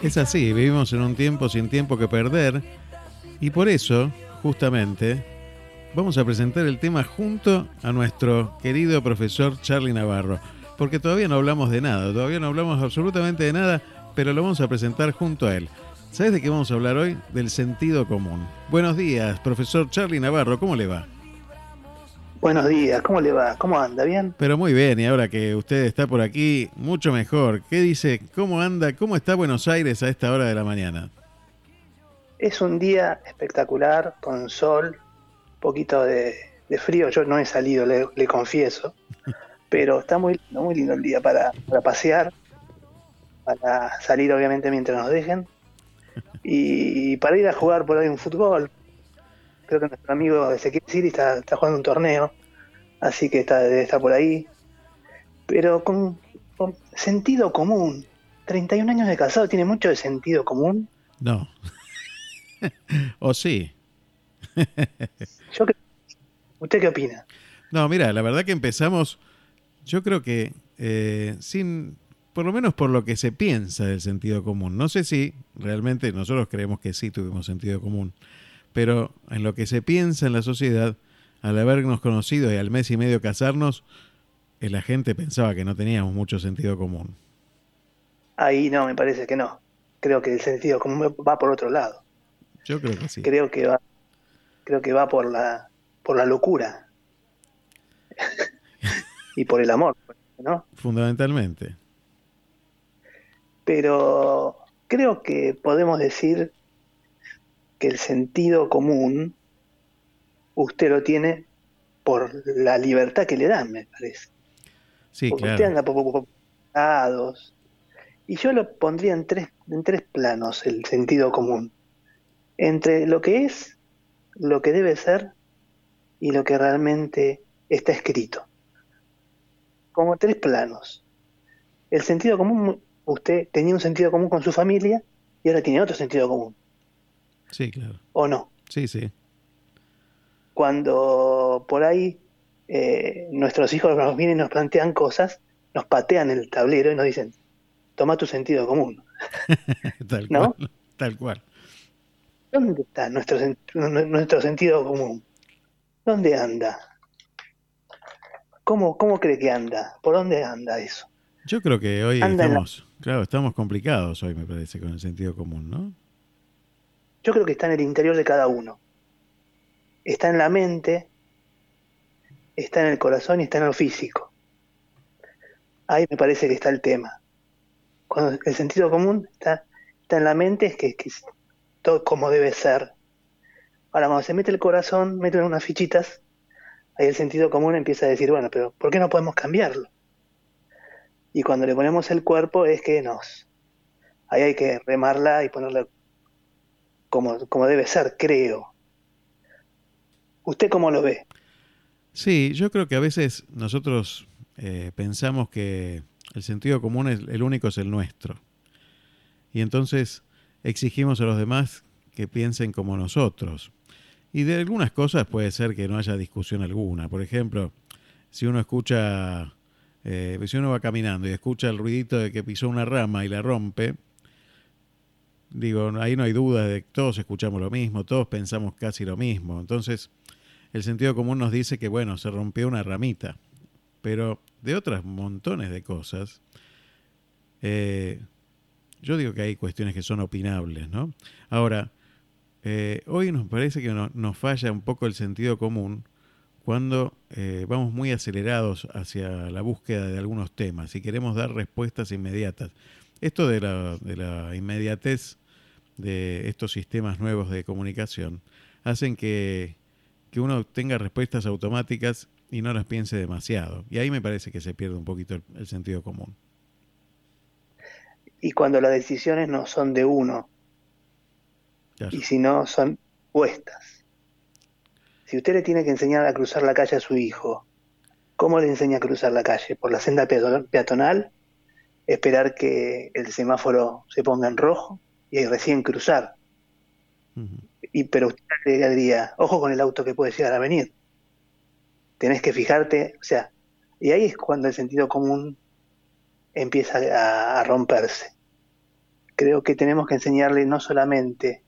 Es así, vivimos en un tiempo sin tiempo que perder y por eso, justamente, vamos a presentar el tema junto a nuestro querido profesor Charlie Navarro, porque todavía no hablamos de nada, todavía no hablamos absolutamente de nada, pero lo vamos a presentar junto a él. ¿Sabes de qué vamos a hablar hoy? Del sentido común. Buenos días, profesor Charlie Navarro, ¿cómo le va? Buenos días, ¿cómo le va? ¿Cómo anda? ¿Bien? Pero muy bien, y ahora que usted está por aquí, mucho mejor. ¿Qué dice? ¿Cómo anda? ¿Cómo está Buenos Aires a esta hora de la mañana? Es un día espectacular, con sol, un poquito de, frío. Yo no he salido, le, confieso, pero está muy, muy lindo el día para, para pasear, para salir obviamente mientras nos dejen, y para ir a jugar por ahí un fútbol, creo que nuestro amigo Ezequiel Siri está, está jugando un torneo, así que está, debe estar por ahí. Pero con, sentido común. 31 años de casado, ¿tiene mucho de sentido común? No. ¿O sí? yo ¿Usted qué opina? No, mira, la verdad que empezamos, yo creo que eh, sin, por lo menos por lo que se piensa del sentido común. No sé si realmente nosotros creemos que sí tuvimos sentido común, pero en lo que se piensa en la sociedad, al habernos conocido y al mes y medio casarnos, eh, la gente pensaba que no teníamos mucho sentido común. Ahí no, me parece que no. Creo que el sentido común va por otro lado. Yo creo que sí. Creo que va, creo que va por la, por la locura y por el amor, ¿no? Fundamentalmente. Pero creo que podemos decir que el sentido común usted lo tiene por la libertad que le dan, me parece. Sí, Porque claro. usted anda por lados. Y yo lo pondría en tres, en tres planos el sentido común. Entre lo que es, lo que debe ser y lo que realmente está escrito. Como tres planos. El sentido común, usted tenía un sentido común con su familia y ahora tiene otro sentido común. Sí, claro. ¿O no? Sí, sí. Cuando por ahí eh, nuestros hijos nos vienen y nos plantean cosas, nos patean el tablero y nos dicen, toma tu sentido común. tal ¿No? cual. Tal cual. ¿Dónde está nuestro, nuestro sentido común? ¿Dónde anda? ¿Cómo, ¿Cómo cree que anda? ¿Por dónde anda eso? Yo creo que hoy Anda en la- estamos, claro, estamos complicados hoy, me parece, con el sentido común, ¿no? Yo creo que está en el interior de cada uno. Está en la mente, está en el corazón y está en lo físico. Ahí me parece que está el tema. Cuando el sentido común está, está en la mente, es que, que todo como debe ser. Ahora, cuando se mete el corazón, meten unas fichitas, ahí el sentido común empieza a decir, bueno, pero ¿por qué no podemos cambiarlo? Y cuando le ponemos el cuerpo es que nos... Ahí hay que remarla y ponerle como, como debe ser, creo. ¿Usted cómo lo ve? Sí, yo creo que a veces nosotros eh, pensamos que el sentido común es el único es el nuestro. Y entonces exigimos a los demás que piensen como nosotros. Y de algunas cosas puede ser que no haya discusión alguna. Por ejemplo, si uno escucha, eh, si uno va caminando y escucha el ruidito de que pisó una rama y la rompe, digo, ahí no hay duda de que todos escuchamos lo mismo, todos pensamos casi lo mismo. Entonces, el sentido común nos dice que, bueno, se rompió una ramita, pero de otras montones de cosas, eh, yo digo que hay cuestiones que son opinables, ¿no? Ahora, eh, hoy nos parece que no- nos falla un poco el sentido común cuando eh, vamos muy acelerados hacia la búsqueda de algunos temas y queremos dar respuestas inmediatas. Esto de la, de la inmediatez de estos sistemas nuevos de comunicación hacen que, que uno tenga respuestas automáticas y no las piense demasiado. Y ahí me parece que se pierde un poquito el, el sentido común. Y cuando las decisiones no son de uno, Claro. y si no son puestas. Si usted le tiene que enseñar a cruzar la calle a su hijo, ¿cómo le enseña a cruzar la calle? ¿Por la senda peato- peatonal? ¿Esperar que el semáforo se ponga en rojo y ahí recién cruzar? Y, pero usted le diría, ojo con el auto que puede llegar a venir. Tenés que fijarte, o sea, y ahí es cuando el sentido común empieza a, a romperse. creo que tenemos que enseñarle no solamente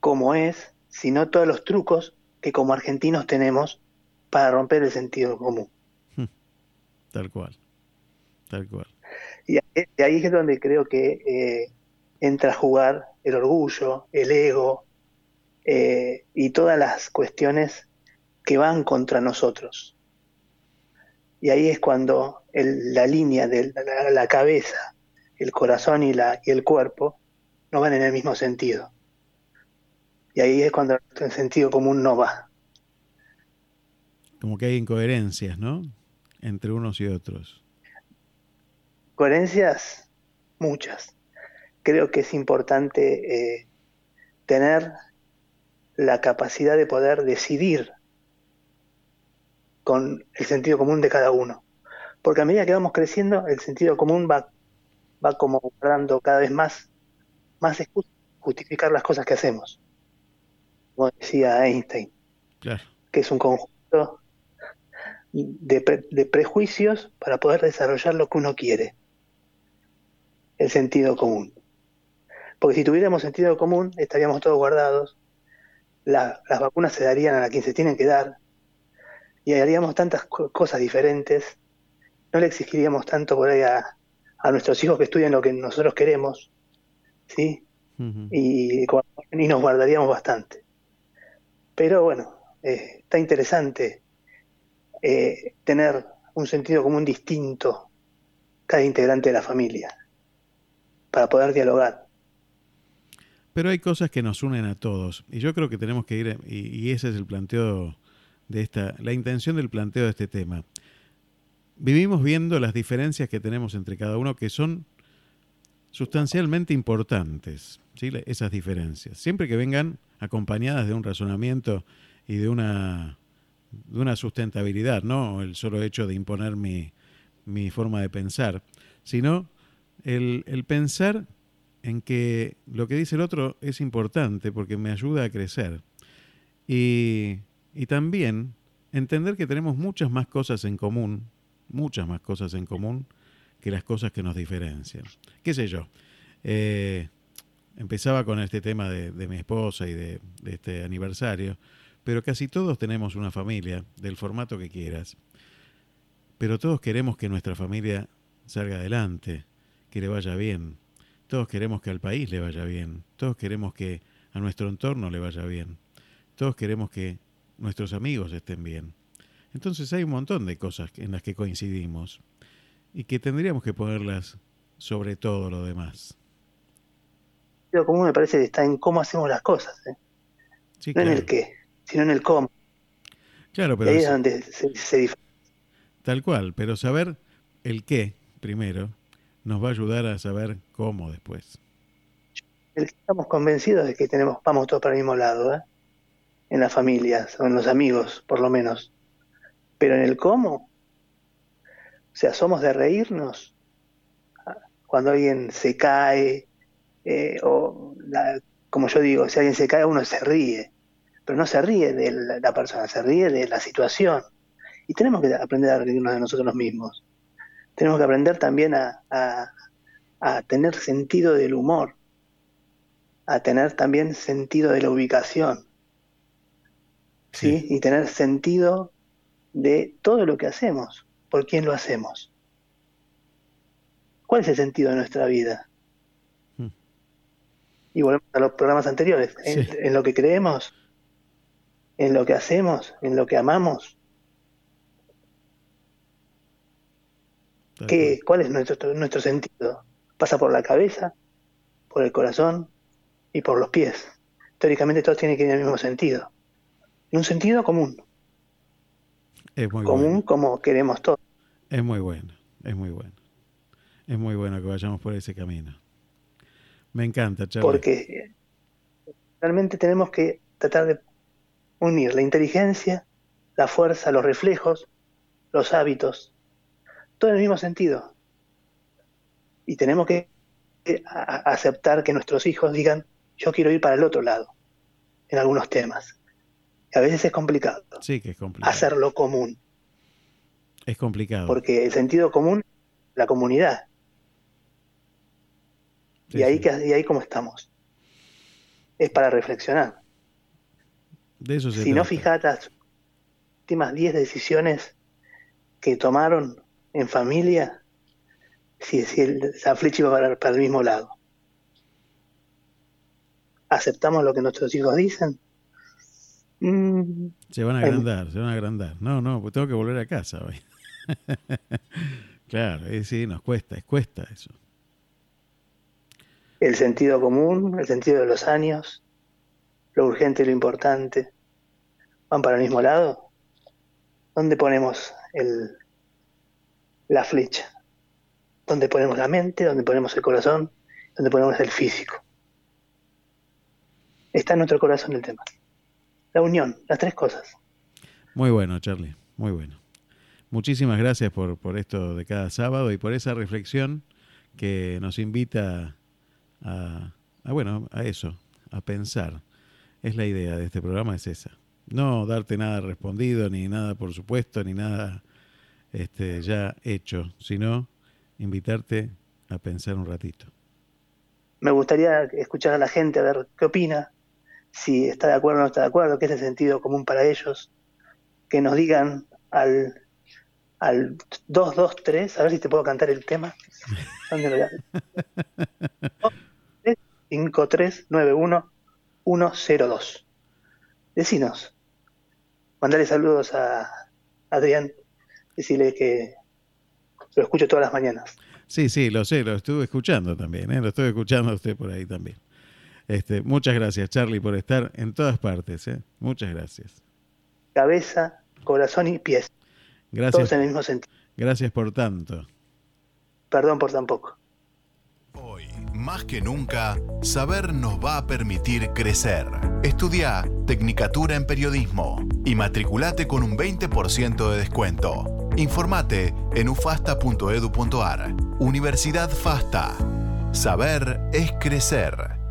cómo es, sino todos los trucos que como argentinos tenemos para romper el sentido común. Tal cual, tal cual. Y ahí es donde creo que eh, entra a jugar el orgullo, el ego eh, y todas las cuestiones que van contra nosotros. Y ahí es cuando la línea de la, cabeza, el corazón y, la, y el cuerpo no van en el mismo sentido. Y ahí es cuando el sentido común no va. Como que hay incoherencias, ¿no? Entre unos y otros. Coherencias, muchas. Creo que es importante eh, tener la capacidad de poder decidir con el sentido común de cada uno. Porque a medida que vamos creciendo, el sentido común va, va como dando cada vez más, más excusas justificar las cosas que hacemos. Como decía Einstein, que es un conjunto de, de prejuicios para poder desarrollar lo que uno quiere. El sentido común. Porque si tuviéramos sentido común, estaríamos todos guardados, las vacunas se darían a quien se tienen que dar, y haríamos tantas cosas diferentes, no le exigiríamos tanto por ahí a, nuestros hijos que estudien lo que nosotros queremos, ¿sí? y, y, nos guardaríamos bastante. Pero bueno, eh, está interesante eh, tener un sentido común distinto cada integrante de la familia para poder dialogar. Pero hay cosas que nos unen a todos y yo creo que tenemos que ir, y ese es el planteo de esta, la intención del planteo de este tema. Vivimos viendo las diferencias que tenemos entre cada uno que son sustancialmente importantes, ¿sí? esas diferencias. Siempre que vengan acompañadas de un razonamiento y de una, de una sustentabilidad, no el solo hecho de imponer mi, mi forma de pensar, sino el, el pensar en que lo que dice el otro es importante porque me ayuda a crecer. Y y también entender que tenemos muchas más cosas en común, muchas más cosas en común que las cosas que nos diferencian. ¿Qué sé yo? Eh, empezaba con este tema de, mi esposa y de, de, este aniversario, pero casi todos tenemos una familia, del formato que quieras. Pero todos queremos que nuestra familia salga adelante, que le vaya bien. Todos queremos que al país le vaya bien. Todos queremos que a nuestro entorno le vaya bien. Todos queremos que nuestros amigos estén bien. Entonces hay un montón de cosas en las que coincidimos y que tendríamos que ponerlas sobre todo lo demás. Pero como me parece que está en cómo hacemos las cosas, ¿eh? no en el qué, sino en el cómo. Claro, pero ahí es donde se, Tal cual, pero saber el qué primero nos va a ayudar a saber cómo después. Estamos convencidos de que tenemos vamos todos para el mismo lado, ¿eh? en las familias o en los amigos, por lo menos. Pero en el cómo, o sea, somos de reírnos cuando alguien se cae, eh, o como yo digo, si alguien se cae, uno se ríe, pero no se ríe de la, persona, se ríe de la situación. Y tenemos que aprender a reírnos de nosotros mismos. Tenemos que aprender también a, a tener sentido del humor, a tener también sentido de la ubicación ¿sí? y tener sentido de todo lo que hacemos, por quién lo hacemos. ¿Cuál es el sentido de nuestra vida? Hmm. Y volvemos a los programas anteriores, en, lo que creemos, en lo que hacemos, en lo que amamos. ¿Qué, ¿Cuál es nuestro, nuestro sentido? Pasa por la cabeza, por el corazón y por los pies. Teóricamente todos tienen que ir en el mismo sentido en un sentido común. Es muy común como queremos todos. Es muy bueno, es muy bueno. Es muy bueno que vayamos por ese camino. Me encanta, Charlie. Porque realmente tenemos que tratar de unir la inteligencia, la fuerza, los reflejos, los hábitos, todo en el mismo sentido. Y tenemos que aceptar que nuestros hijos digan, yo quiero ir para el otro lado, en algunos temas a veces es complicado. Sí, que es complicado. Hacerlo común. Es complicado. Porque el sentido común, la comunidad. y, ahí, y ahí cómo estamos. Es para reflexionar. De eso si no fijas las últimas 10 decisiones que tomaron en familia, si, si el, la flecha iba para, para el mismo lado. ¿Aceptamos lo que nuestros hijos dicen? Mm. se van a agrandar, se van a agrandar. No, no, pues tengo que volver a casa hoy. claro, sí, nos cuesta, es cuesta eso. El sentido común, el sentido de los años, lo urgente y lo importante, van para el mismo lado. ¿Dónde ponemos el, la flecha? ¿Dónde ponemos la mente? ¿Dónde ponemos el corazón? ¿Dónde ponemos el físico? Está en nuestro corazón el tema la unión, las tres cosas. Muy bueno, Charlie, muy bueno. Muchísimas gracias por, por esto de cada sábado y por esa reflexión que nos invita a, bueno, a eso, a pensar. Es la idea de este programa, es esa. No darte nada respondido, ni nada por supuesto, ni nada este, ya hecho, sino invitarte a pensar un ratito. Me gustaría escuchar a la gente a ver qué opina, si está de acuerdo o no está de acuerdo, qué es el sentido común para ellos, que nos digan al, al 223, a ver si te puedo cantar el tema. ¿Dónde lo 5391 Decinos. Mandale saludos a Adrián. Decirle que lo escucho todas las mañanas. Sí, sí, lo sé, lo estuve escuchando también, ¿eh? lo estoy escuchando a usted por ahí también. Este, muchas gracias, Charlie, por estar en todas partes. ¿eh? Muchas gracias. Cabeza, corazón y pies. Gracias. Todos en el mismo sentido. Gracias por tanto. Perdón por tan poco. Hoy, más que nunca, saber nos va a permitir crecer. Estudia Tecnicatura en Periodismo y matriculate con un 20% de descuento. Informate en ufasta.edu.ar. Universidad FASTA. Saber es crecer.